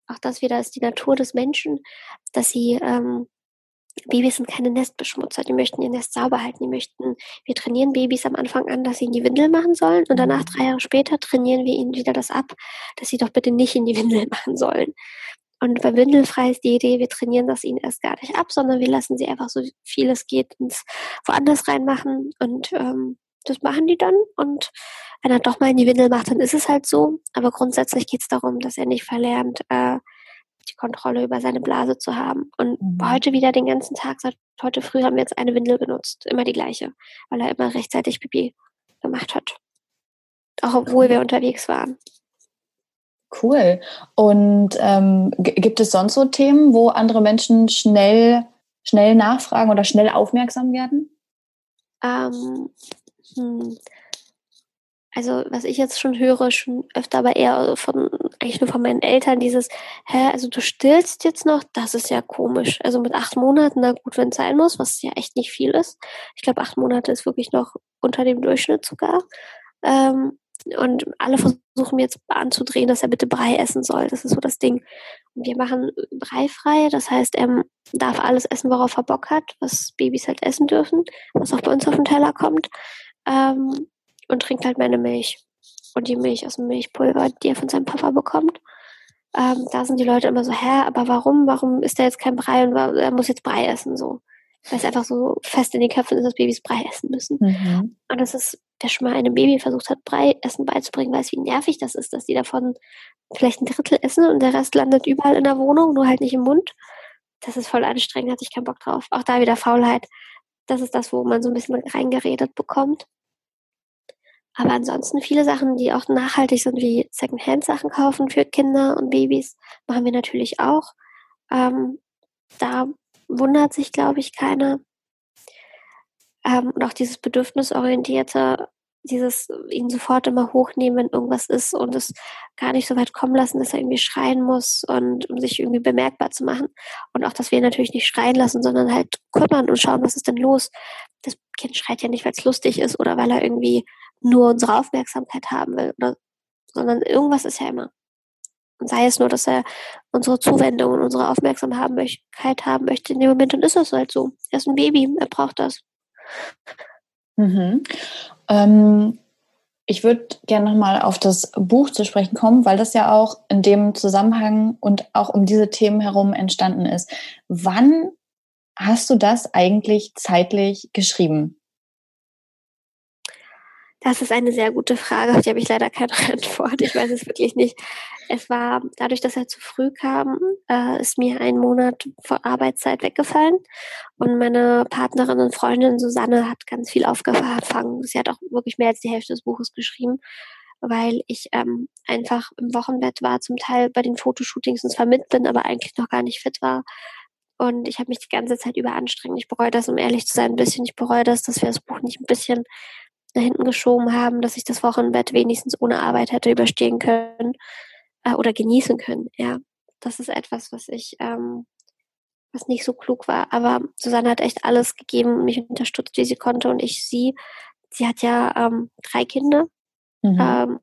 auch das wieder ist die Natur des Menschen, dass sie ähm, Babys sind keine Nestbeschmutzer, die möchten ihr Nest sauber halten, die möchten, wir trainieren Babys am Anfang an, dass sie in die Windel machen sollen und danach drei Jahre später trainieren wir ihnen wieder das ab, dass sie doch bitte nicht in die Windel machen sollen. Und bei Windelfrei ist die Idee, wir trainieren das ihnen erst gar nicht ab, sondern wir lassen sie einfach so viel es geht ins woanders reinmachen und ähm, das machen die dann. Und wenn er doch mal in die Windel macht, dann ist es halt so. Aber grundsätzlich geht es darum, dass er nicht verlernt, äh, die Kontrolle über seine Blase zu haben. Und mhm. heute wieder den ganzen Tag, seit heute früh haben wir jetzt eine Windel benutzt, immer die gleiche, weil er immer rechtzeitig Pipi gemacht hat. Auch obwohl wir unterwegs waren. Cool. Und ähm, gibt es sonst so Themen, wo andere Menschen schnell, schnell nachfragen oder schnell aufmerksam werden? Ähm, hm. Also was ich jetzt schon höre, schon öfter, aber eher von eigentlich nur von meinen Eltern, dieses, hä, also du stillst jetzt noch, das ist ja komisch. Also mit acht Monaten, na gut, wenn es sein muss, was ja echt nicht viel ist. Ich glaube, acht Monate ist wirklich noch unter dem Durchschnitt sogar. Ähm, und alle versuchen mir jetzt anzudrehen, dass er bitte Brei essen soll. Das ist so das Ding. Und wir machen Brei frei. Das heißt, er darf alles essen, worauf er Bock hat, was Babys halt essen dürfen, was auch bei uns auf den Teller kommt. Ähm, und trinkt halt meine Milch. Und die Milch aus dem Milchpulver, die er von seinem Papa bekommt. Ähm, da sind die Leute immer so, hä, aber warum, warum ist da jetzt kein Brei und er muss jetzt Brei essen, so. Weil es einfach so fest in den Köpfen ist, dass Babys Brei essen müssen. Mhm. Und das ist der schon mal einem Baby versucht hat, Brei-Essen beizubringen, weiß, wie nervig das ist, dass die davon vielleicht ein Drittel essen und der Rest landet überall in der Wohnung, nur halt nicht im Mund. Das ist voll anstrengend, hatte ich keinen Bock drauf. Auch da wieder Faulheit. Das ist das, wo man so ein bisschen reingeredet bekommt. Aber ansonsten viele Sachen, die auch nachhaltig sind, wie Secondhand-Sachen kaufen für Kinder und Babys, machen wir natürlich auch. Ähm, da wundert sich, glaube ich, keiner. Ähm, und auch dieses bedürfnisorientierte, dieses ihn sofort immer hochnehmen, wenn irgendwas ist und es gar nicht so weit kommen lassen, dass er irgendwie schreien muss und um sich irgendwie bemerkbar zu machen. Und auch, dass wir ihn natürlich nicht schreien lassen, sondern halt kümmern und schauen, was ist denn los. Das Kind schreit ja nicht, weil es lustig ist oder weil er irgendwie nur unsere Aufmerksamkeit haben will, oder, sondern irgendwas ist ja immer. Und sei es nur, dass er unsere Zuwendung und unsere Aufmerksamkeit haben möchte in dem Moment, dann ist das halt so. Er ist ein Baby, er braucht das. Mhm. Ähm, ich würde gerne nochmal auf das Buch zu sprechen kommen, weil das ja auch in dem Zusammenhang und auch um diese Themen herum entstanden ist. Wann hast du das eigentlich zeitlich geschrieben? Das ist eine sehr gute Frage, auf die habe ich leider keine Antwort. Ich weiß es wirklich nicht. Es war dadurch, dass er zu früh kam, äh, ist mir ein Monat vor Arbeitszeit weggefallen. Und meine Partnerin und Freundin Susanne hat ganz viel aufgefangen. Sie hat auch wirklich mehr als die Hälfte des Buches geschrieben, weil ich ähm, einfach im Wochenbett war, zum Teil bei den Fotoshootings und zwar mit bin, aber eigentlich noch gar nicht fit war. Und ich habe mich die ganze Zeit über anstrengt. Ich bereue das, um ehrlich zu sein, ein bisschen. Ich bereue das, dass wir das Buch nicht ein bisschen nach hinten geschoben haben, dass ich das Wochenbett wenigstens ohne Arbeit hätte überstehen können äh, oder genießen können. Ja, das ist etwas, was ich, ähm, was nicht so klug war. Aber Susanne hat echt alles gegeben, mich unterstützt, wie sie konnte und ich sie. Sie hat ja ähm, drei Kinder mhm. ähm,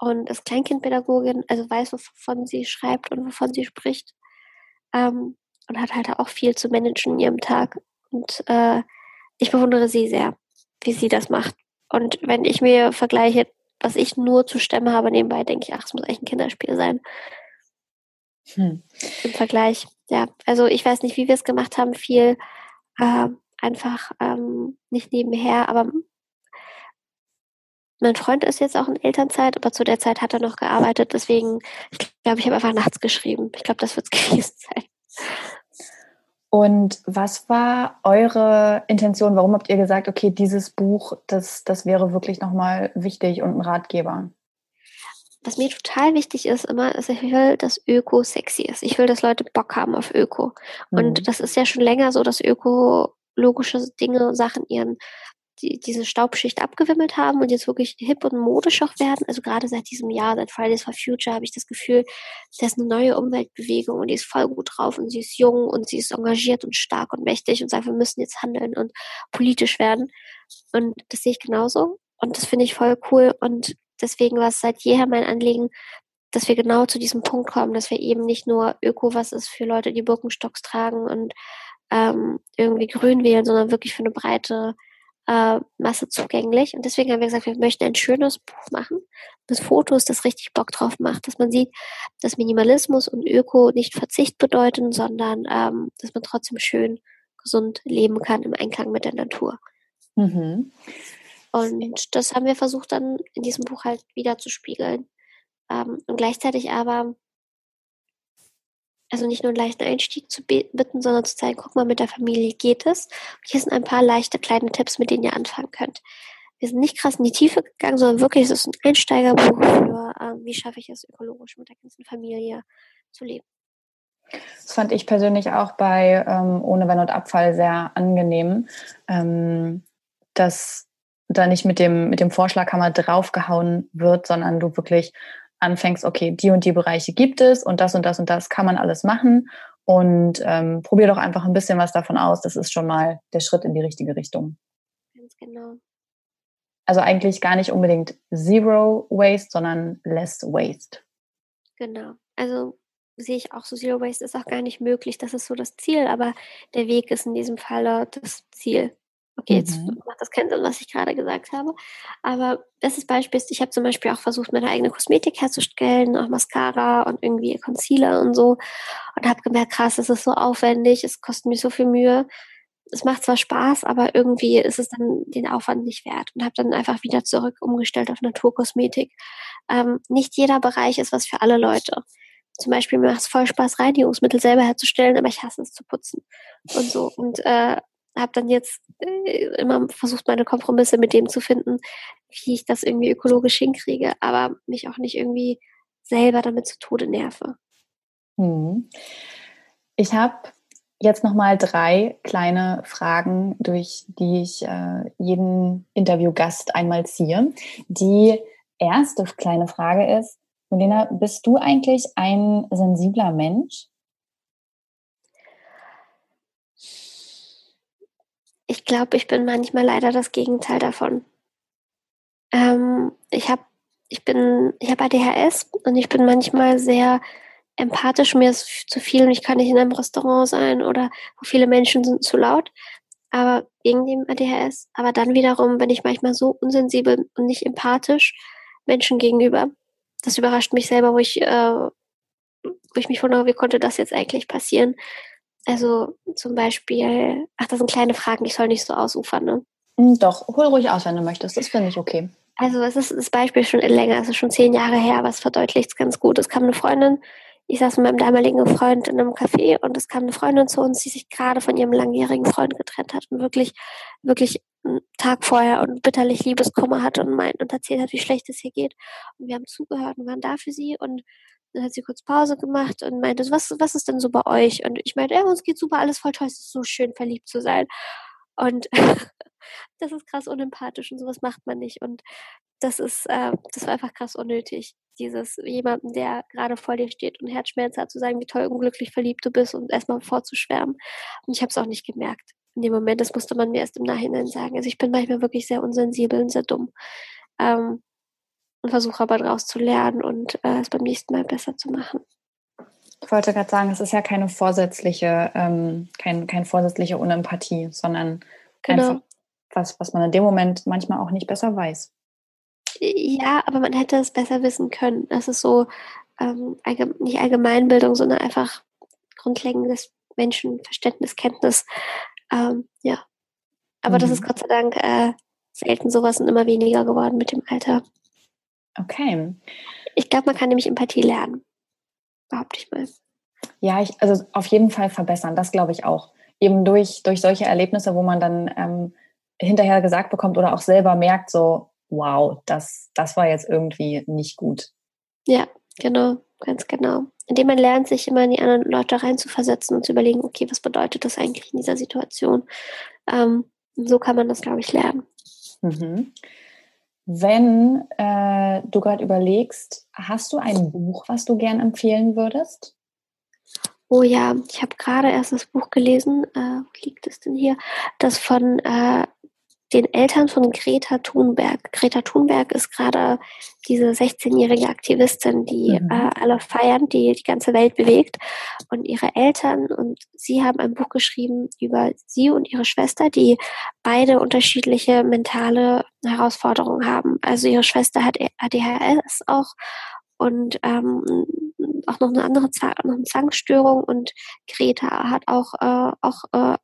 und ist Kleinkindpädagogin, also weiß, wovon sie schreibt und wovon sie spricht ähm, und hat halt auch viel zu managen in ihrem Tag. Und äh, ich bewundere sie sehr, wie sie das macht. Und wenn ich mir vergleiche, was ich nur zu stemmen habe nebenbei, denke ich, ach, es muss echt ein Kinderspiel sein. Hm. Im Vergleich. Ja, also ich weiß nicht, wie wir es gemacht haben, viel äh, einfach ähm, nicht nebenher, aber mein Freund ist jetzt auch in Elternzeit, aber zu der Zeit hat er noch gearbeitet, deswegen, ich glaube, ich habe einfach nachts geschrieben. Ich glaube, das wird es gewesen sein. Und was war eure Intention? Warum habt ihr gesagt, okay, dieses Buch, das, das wäre wirklich nochmal wichtig und ein Ratgeber? Was mir total wichtig ist immer, ist, ich will, dass Öko sexy ist. Ich will, dass Leute Bock haben auf Öko. Mhm. Und das ist ja schon länger so, dass ökologische Dinge, Sachen ihren die, diese Staubschicht abgewimmelt haben und jetzt wirklich hip und modisch auch werden. Also gerade seit diesem Jahr, seit Fridays for Future, habe ich das Gefühl, das ist eine neue Umweltbewegung und die ist voll gut drauf und sie ist jung und sie ist engagiert und stark und mächtig und sagt, wir müssen jetzt handeln und politisch werden. Und das sehe ich genauso. Und das finde ich voll cool. Und deswegen war es seit jeher mein Anliegen, dass wir genau zu diesem Punkt kommen, dass wir eben nicht nur Öko was ist für Leute, die Birkenstocks tragen und ähm, irgendwie grün wählen, sondern wirklich für eine breite äh, Masse zugänglich. Und deswegen haben wir gesagt, wir möchten ein schönes Buch machen mit Fotos, das richtig Bock drauf macht, dass man sieht, dass Minimalismus und Öko nicht Verzicht bedeuten, sondern ähm, dass man trotzdem schön gesund leben kann im Einklang mit der Natur. Mhm. Und das haben wir versucht dann in diesem Buch halt wieder zu spiegeln. Ähm, und gleichzeitig aber also nicht nur einen leichten Einstieg zu bitten, sondern zu zeigen, guck mal, mit der Familie geht es. Und hier sind ein paar leichte kleine Tipps, mit denen ihr anfangen könnt. wir sind nicht krass in die Tiefe gegangen, sondern wirklich, es ist ein Einsteigerbuch für, ähm, wie schaffe ich es ökologisch mit der ganzen Familie zu leben. Das fand ich persönlich auch bei ähm, Ohne Wenn und Abfall sehr angenehm, ähm, dass da nicht mit dem, mit dem Vorschlaghammer draufgehauen wird, sondern du wirklich anfängst, okay, die und die Bereiche gibt es und das und das und das kann man alles machen und ähm, probier doch einfach ein bisschen was davon aus. Das ist schon mal der Schritt in die richtige Richtung. Ganz genau. Also eigentlich gar nicht unbedingt Zero Waste, sondern Less Waste. Genau. Also sehe ich auch so, Zero Waste ist auch gar nicht möglich. Das ist so das Ziel, aber der Weg ist in diesem Fall das Ziel. Okay, jetzt mhm. macht das keinen Sinn, was ich gerade gesagt habe. Aber das ist Beispiel, ich habe zum Beispiel auch versucht, meine eigene Kosmetik herzustellen, auch Mascara und irgendwie Concealer und so. Und habe gemerkt, krass, das ist so aufwendig, es kostet mir so viel Mühe es macht zwar Spaß, aber irgendwie ist es dann den Aufwand nicht wert und habe dann einfach wieder zurück umgestellt auf Naturkosmetik. Ähm, nicht jeder Bereich ist was für alle Leute. Zum Beispiel mir macht es voll Spaß, Reinigungsmittel selber herzustellen, aber ich hasse es zu putzen und so. Und äh, habe dann jetzt äh, immer versucht, meine Kompromisse mit dem zu finden, wie ich das irgendwie ökologisch hinkriege, aber mich auch nicht irgendwie selber damit zu Tode nerve. Hm. Ich habe jetzt nochmal drei kleine Fragen, durch die ich äh, jeden Interviewgast einmal ziehe. Die erste kleine Frage ist, Melina, bist du eigentlich ein sensibler Mensch? Ich glaube, ich bin manchmal leider das Gegenteil davon. Ähm, ich habe ich bin, ich habe ADHS und ich bin manchmal sehr empathisch, mir ist zu viel und ich kann nicht in einem Restaurant sein oder viele Menschen sind zu laut. Aber wegen dem ADHS. Aber dann wiederum bin ich manchmal so unsensibel und nicht empathisch Menschen gegenüber. Das überrascht mich selber, wo ich, äh, wo ich mich wundere, wie konnte das jetzt eigentlich passieren? Also zum Beispiel, ach, das sind kleine Fragen, ich soll nicht so ausufern, ne? Hm, doch, hol ruhig aus, wenn du möchtest. Das finde ich okay. Also es ist das Beispiel schon länger, es ist schon zehn Jahre her, aber es verdeutlicht es ganz gut. Es kam eine Freundin ich saß mit meinem damaligen Freund in einem Café und es kam eine Freundin zu uns, die sich gerade von ihrem langjährigen Freund getrennt hat und wirklich, wirklich einen Tag vorher und bitterlich Liebeskummer hatte und meint und erzählt hat, wie schlecht es hier geht. Und wir haben zugehört und waren da für sie und dann hat sie kurz Pause gemacht und meinte, was, was ist denn so bei euch? Und ich meinte, ja, uns geht super, alles voll toll, es ist so schön, verliebt zu sein. Und das ist krass unempathisch und sowas macht man nicht. Und das ist, äh, das war einfach krass unnötig. Dieses jemanden, der gerade vor dir steht und Herzschmerzen hat, zu sagen, wie toll unglücklich verliebt du bist und erstmal vorzuschwärmen. Und ich habe es auch nicht gemerkt. In dem Moment, das musste man mir erst im Nachhinein sagen. Also ich bin manchmal wirklich sehr unsensibel und sehr dumm. Ähm, und versuche aber daraus zu lernen und äh, es beim nächsten Mal besser zu machen. Ich wollte gerade sagen, es ist ja keine vorsätzliche, ähm, kein, kein vorsätzliche Unempathie, sondern genau. einfach was, was man in dem Moment manchmal auch nicht besser weiß. Ja, aber man hätte es besser wissen können. Das ist so ähm, allgemein, nicht Allgemeinbildung, sondern einfach grundlegendes Menschenverständnis, Kenntnis. Ähm, ja. Aber mhm. das ist. Gott sei Dank äh, selten sowas und immer weniger geworden mit dem Alter. Okay. Ich glaube, man kann nämlich Empathie lernen. Behaupte ich mal. Ja, ich, also auf jeden Fall verbessern, das glaube ich auch. Eben durch, durch solche Erlebnisse, wo man dann ähm, hinterher gesagt bekommt oder auch selber merkt, so, wow, das, das war jetzt irgendwie nicht gut. Ja, genau, ganz genau. Indem man lernt, sich immer in die anderen Leute reinzuversetzen und zu überlegen, okay, was bedeutet das eigentlich in dieser Situation? Ähm, so kann man das, glaube ich, lernen. Mhm. Wenn äh, du gerade überlegst, hast du ein Buch, was du gern empfehlen würdest? Oh ja, ich habe gerade erst das Buch gelesen. Äh, wo liegt es denn hier? Das von äh, den Eltern von Greta Thunberg. Greta Thunberg ist gerade diese 16-jährige Aktivistin, die mhm. äh, alle feiern, die die ganze Welt bewegt. Und ihre Eltern und sie haben ein Buch geschrieben über sie und ihre Schwester, die beide unterschiedliche mentale Herausforderungen haben. Also ihre Schwester hat ADHS auch und ähm, auch noch eine andere noch eine Zwangsstörung und Greta hat auch äh, auch äh,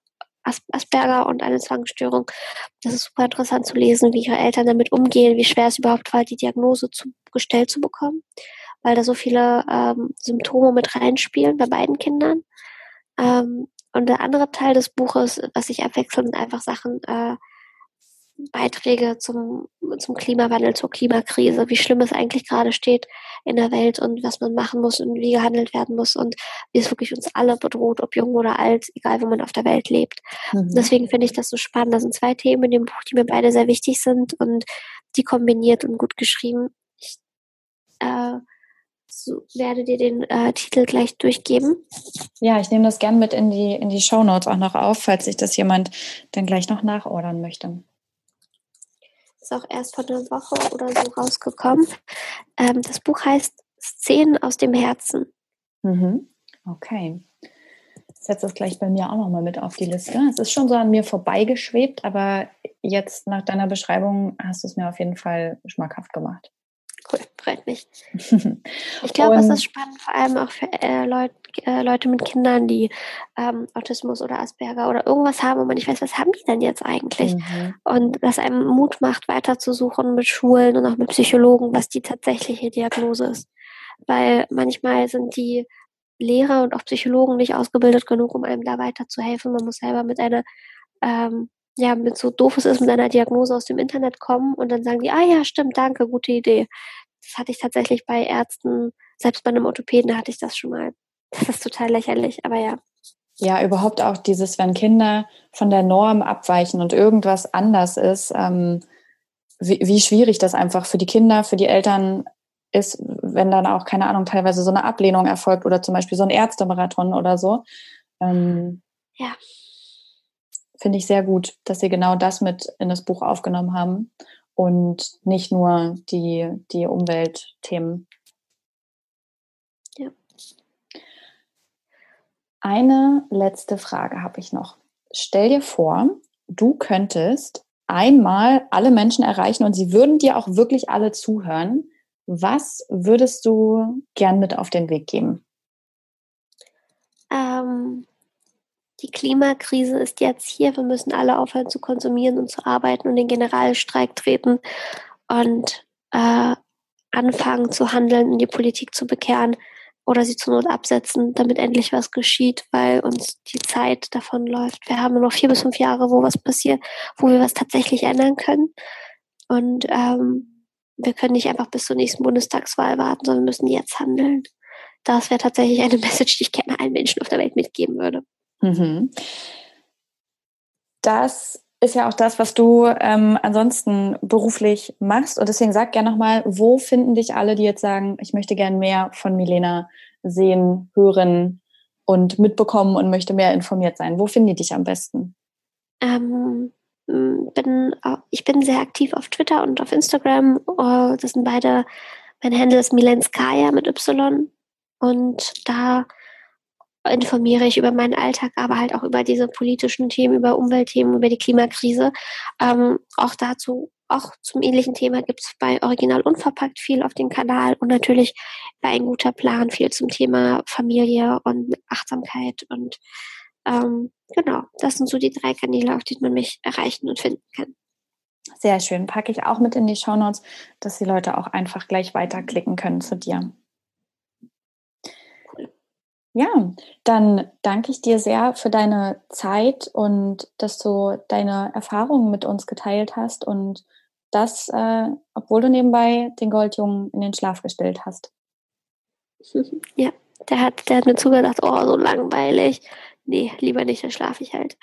Asperger und eine Zwangsstörung. Das ist super interessant zu lesen, wie ihre Eltern damit umgehen, wie schwer es überhaupt war, die Diagnose zu, gestellt zu bekommen, weil da so viele ähm, Symptome mit reinspielen bei beiden Kindern. Ähm, und der andere Teil des Buches, was sich abwechselnd einfach Sachen äh, Beiträge zum, zum Klimawandel, zur Klimakrise, wie schlimm es eigentlich gerade steht in der Welt und was man machen muss und wie gehandelt werden muss und wie es wirklich uns alle bedroht, ob jung oder alt, egal wo man auf der Welt lebt. Mhm. Deswegen finde ich das so spannend. Das sind zwei Themen in dem Buch, die mir beide sehr wichtig sind und die kombiniert und gut geschrieben. Ich äh, so, werde dir den äh, Titel gleich durchgeben. Ja, ich nehme das gern mit in die, in die Show Notes auch noch auf, falls sich das jemand dann gleich noch nachordern möchte ist auch erst vor einer Woche oder so rausgekommen. Ähm, das Buch heißt Szenen aus dem Herzen. Mhm. Okay. Ich setze das gleich bei mir auch nochmal mit auf die Liste. Es ist schon so an mir vorbeigeschwebt, aber jetzt nach deiner Beschreibung hast du es mir auf jeden Fall schmackhaft gemacht. Cool, freut mich. Ich glaube, es ist spannend, vor allem auch für äh, Leut, äh, Leute mit Kindern, die ähm, Autismus oder Asperger oder irgendwas haben und man nicht weiß, was haben die denn jetzt eigentlich? Mhm. Und das einem Mut macht, weiterzusuchen mit Schulen und auch mit Psychologen, was die tatsächliche Diagnose ist. Weil manchmal sind die Lehrer und auch Psychologen nicht ausgebildet genug, um einem da weiterzuhelfen. Man muss selber mit einer ähm, ja, mit so doof es ist, mit einer Diagnose aus dem Internet kommen und dann sagen die, ah ja, stimmt, danke, gute Idee. Das hatte ich tatsächlich bei Ärzten, selbst bei einem Orthopäden hatte ich das schon mal. Das ist total lächerlich, aber ja. Ja, überhaupt auch dieses, wenn Kinder von der Norm abweichen und irgendwas anders ist, ähm, wie, wie schwierig das einfach für die Kinder, für die Eltern ist, wenn dann auch, keine Ahnung, teilweise so eine Ablehnung erfolgt oder zum Beispiel so ein Ärztemarathon oder so. Ähm, ja finde ich sehr gut, dass Sie genau das mit in das Buch aufgenommen haben und nicht nur die, die Umweltthemen. Ja. Eine letzte Frage habe ich noch. Stell dir vor, du könntest einmal alle Menschen erreichen und sie würden dir auch wirklich alle zuhören. Was würdest du gern mit auf den Weg geben? Ähm, die Klimakrise ist jetzt hier. Wir müssen alle aufhören zu konsumieren und zu arbeiten und den Generalstreik treten und äh, anfangen zu handeln und die Politik zu bekehren oder sie zur Not absetzen, damit endlich was geschieht, weil uns die Zeit davon läuft. Wir haben nur noch vier bis fünf Jahre, wo was passiert, wo wir was tatsächlich ändern können. Und ähm, wir können nicht einfach bis zur nächsten Bundestagswahl warten, sondern müssen jetzt handeln. Das wäre tatsächlich eine Message, die ich gerne allen Menschen auf der Welt mitgeben würde. Mhm. Das ist ja auch das, was du ähm, ansonsten beruflich machst. Und deswegen sag gerne nochmal, wo finden dich alle, die jetzt sagen, ich möchte gern mehr von Milena sehen, hören und mitbekommen und möchte mehr informiert sein? Wo finden die dich am besten? Ähm, bin, ich bin sehr aktiv auf Twitter und auf Instagram. Oh, das sind beide, mein Handle ist Milenskaya mit Y. Und da informiere ich über meinen Alltag, aber halt auch über diese politischen Themen, über Umweltthemen, über die Klimakrise. Ähm, auch dazu, auch zum ähnlichen Thema gibt es bei Original Unverpackt viel auf dem Kanal und natürlich bei ein guter Plan viel zum Thema Familie und Achtsamkeit und ähm, genau, das sind so die drei Kanäle, auf denen man mich erreichen und finden kann. Sehr schön. Packe ich auch mit in die Shownotes, dass die Leute auch einfach gleich weiterklicken können zu dir. Ja, dann danke ich dir sehr für deine Zeit und dass du deine Erfahrungen mit uns geteilt hast und das, äh, obwohl du nebenbei den Goldjungen in den Schlaf gestellt hast. Ja, der hat, der hat mir zugedacht, oh, so langweilig. Nee, lieber nicht, dann schlafe ich halt.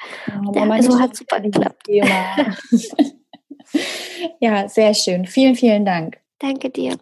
Oh, der, also hat super geklappt. ja, sehr schön. Vielen, vielen Dank. Danke dir.